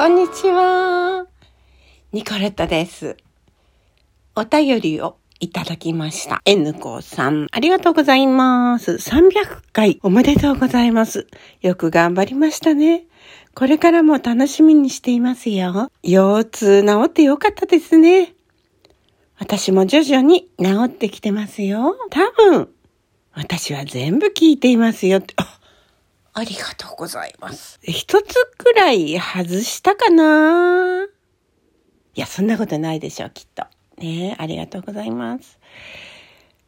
こんにちは。ニコレットです。お便りをいただきました。N 子さん、ありがとうございます。300回おめでとうございます。よく頑張りましたね。これからも楽しみにしていますよ。腰痛治ってよかったですね。私も徐々に治ってきてますよ。多分、私は全部聞いていますよ。ありがとうございます。一つくらい外したかないや、そんなことないでしょう、きっと。ねありがとうございます。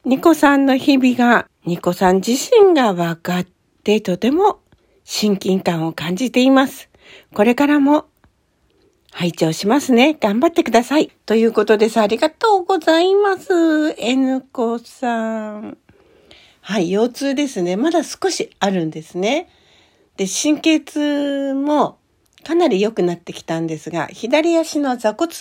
ニコさんの日々が、ニコさん自身が分かってとても親近感を感じています。これからも拝聴しますね。頑張ってください。ということです。ありがとうございます。N 子さん。はい、腰痛ですね。まだ少しあるんですね。で、神経痛もかなり良くなってきたんですが、左足の座骨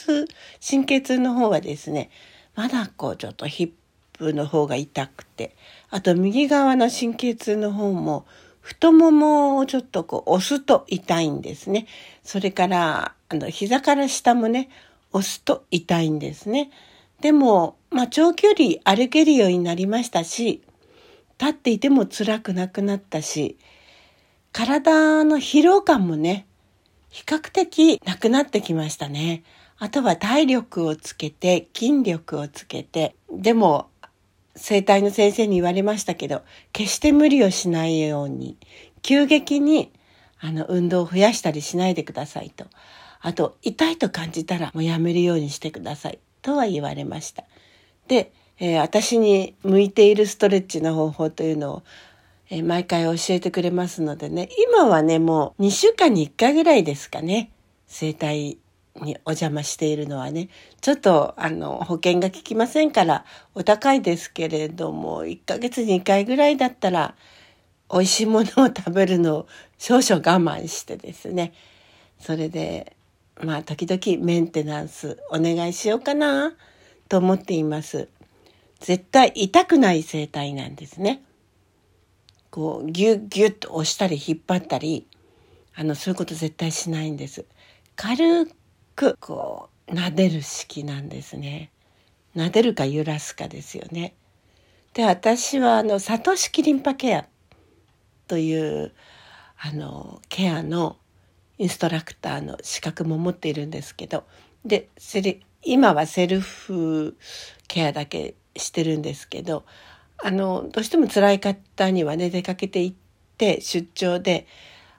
神経痛の方はですね、まだこうちょっとヒップの方が痛くて、あと右側の神経痛の方も太ももをちょっとこう押すと痛いんですね。それから、あの、膝から下もね、押すと痛いんですね。でも、まあ、長距離歩けるようになりましたし、立っていても辛くなくなったし、体の疲労感もね、比較的なくなってきましたね。あとは体力をつけて、筋力をつけて、でも、整体の先生に言われましたけど、決して無理をしないように、急激に、あの、運動を増やしたりしないでくださいと。あと、痛いと感じたらもうやめるようにしてください。とは言われました。で、えー、私に向いているストレッチの方法というのを、えー、毎回教えてくれますのでね、今はね、もう2週間に1回ぐらいですかね、整体にお邪魔しているのはね、ちょっとあの保険が効きませんからお高いですけれども、1ヶ月に1回ぐらいだったら、美味しいものを食べるのを少々我慢してですね、それで、まあ時々メンテナンスお願いしようかなと思っています。絶対痛くない整体なんですね。こう、ギュッギュッと押したり引っ張ったり、あの、そういうこと絶対しないんです。軽く、こう、撫でる式なんですね。撫でるか揺らすかですよね。で、私は、あの、サトシキリンパケアという、あの、ケアのインストラクターの資格も持っているんですけど、で、今はセルフケアだけしてるんですけどあのどうしても辛い方にはね出かけて行って出張で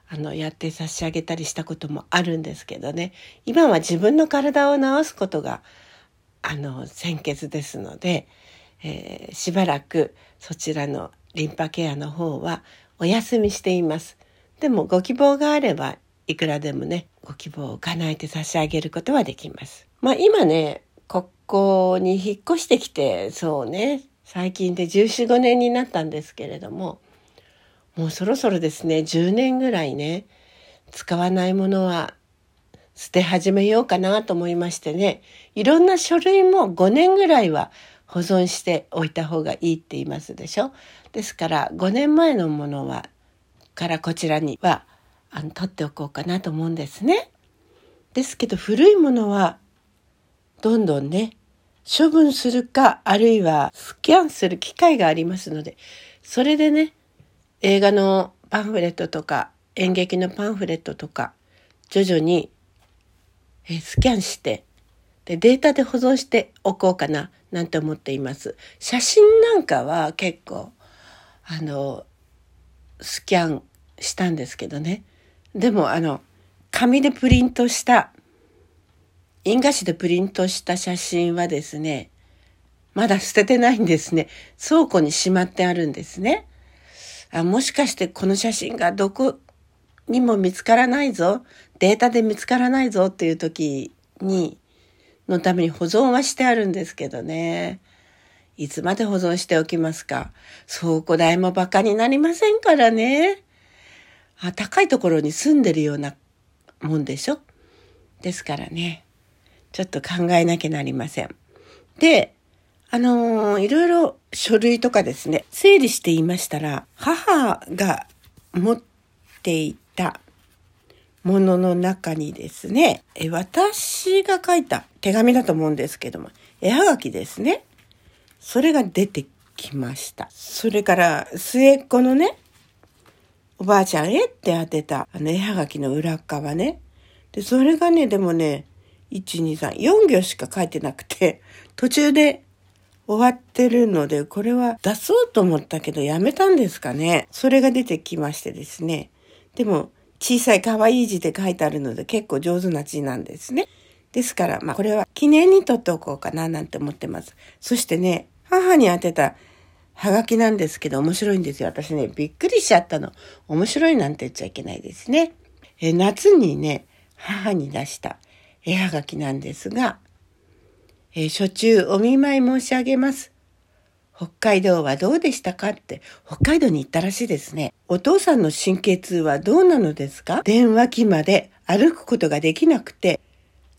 あのやって差し上げたりしたこともあるんですけどね今は自分の体を治すことがあの先決ですので、えー、しばらくそちらのリンパケアの方はお休みしています。でもご希望があればいくらでもねご希望を叶えて差し上げることはできます。まあ今ねここに引っ越してきて、そうね、最近で14、5年になったんですけれども、もうそろそろですね、10年ぐらいね、使わないものは捨て始めようかなと思いましてね、いろんな書類も5年ぐらいは保存しておいた方がいいって言いますでしょ？ですから5年前のものは、からこちらには、あの、取っておこうかなと思うんですね。ですけど古いものはどんどんね、処分するか、あるいはスキャンする機会がありますので、それでね、映画のパンフレットとか、演劇のパンフレットとか、徐々にスキャンして、で、データで保存しておこうかな、なんて思っています。写真なんかは結構、あの、スキャンしたんですけどね。でも、あの、紙でプリントした印画紙でプリントした写真はですね、まだ捨ててないんですね。倉庫にしまってあるんですね。あもしかしてこの写真がどこにも見つからないぞ、データで見つからないぞっていう時に、のために保存はしてあるんですけどね。いつまで保存しておきますか。倉庫代も馬鹿になりませんからね。あ高いところに住んでるようなもんでしょ。ですからね。ちょっと考えなきゃなりません。で、あのー、いろいろ書類とかですね、整理していましたら、母が持っていたものの中にですね、え私が書いた手紙だと思うんですけども、絵はがきですね。それが出てきました。それから末っ子のね、おばあちゃんへって当てたあの絵はがきの裏側ね。で、それがね、でもね、1、2、3、4行しか書いてなくて、途中で終わってるので、これは出そうと思ったけどやめたんですかね。それが出てきましてですね。でも、小さい可愛い字で書いてあるので結構上手な字なんですね。ですから、まあこれは記念にとっておこうかななんて思ってます。そしてね、母に当てたはがきなんですけど面白いんですよ。私ね、びっくりしちゃったの。面白いなんて言っちゃいけないですね。え夏にね、母に出した絵はがきなんですが、え初中お見舞い申し上げます。北海道はどうでしたかって、北海道に行ったらしいですね。お父さんの神経痛はどうなのですか？電話機まで歩くことができなくて、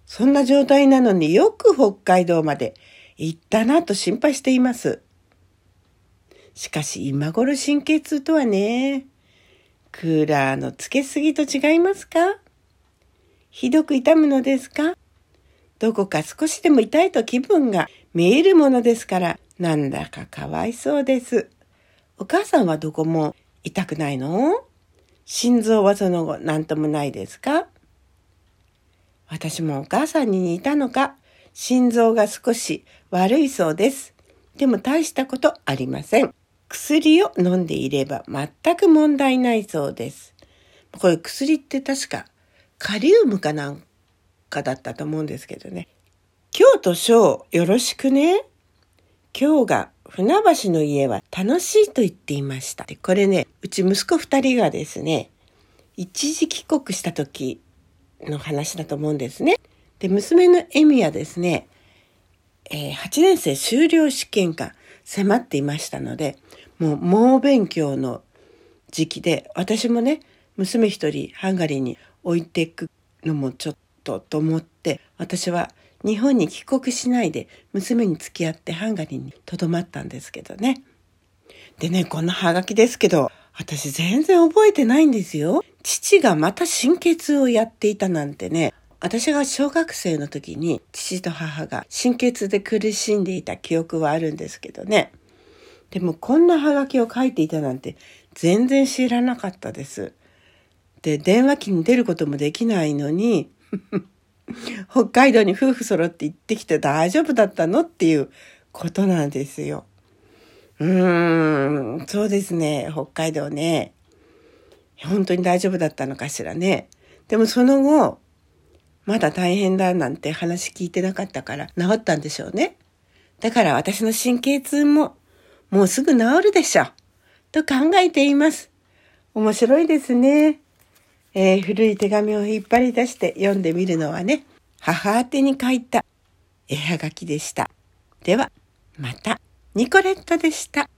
そんな状態なのによく北海道まで行ったなと心配しています。しかし今頃神経痛とはね、クーラーのつけすぎと違いますか？ひどく痛むのですか？どこか少しでも痛いと気分が見えるものですから、なんだかかわいそうです。お母さんはどこも痛くないの？心臓はその後何ともないですか？私もお母さんに似たのか、心臓が少し悪いそうです。でも大したことありません。薬を飲んでいれば全く問題ないそうです。これ薬って確かカリウムかなんかだったと思うんですけどね。今日と章よろしくね？今日が船橋の家は楽しいと言っていました。でこれね、うち息子二人がですね、一時帰国した時の話だと思うんですね。で、娘のエミはですね、えー、8年生修了試験が迫っていましたので、もう猛勉強の時期で、私もね、娘一人ハンガリーに置いていくのもちょっとと思って、私は日本に帰国しないで娘に付き合ってハンガリーに留まったんですけどね。でね、こんなハガキですけど、私全然覚えてないんですよ。父がまた心血をやっていたなんてね、私が小学生の時に父と母が心血で苦しんでいた記憶はあるんですけどね。でもこんなハガキを書いていたなんて全然知らなかったです。で、電話機に出ることもできないのに 北海道に夫婦揃って行ってきて大丈夫だったのっていうことなんですよ。うーん、そうですね、北海道ね。本当に大丈夫だったのかしらね。でもその後、まだ大変だなんて話聞いてなかったから治ったんでしょうね。だから私の神経痛ももうすぐ治るでしょ。と考えています。面白いですね。えー、古い手紙を引っ張り出して読んでみるのはね、母宛てに書いた絵はがきでした。では、また、ニコレットでした。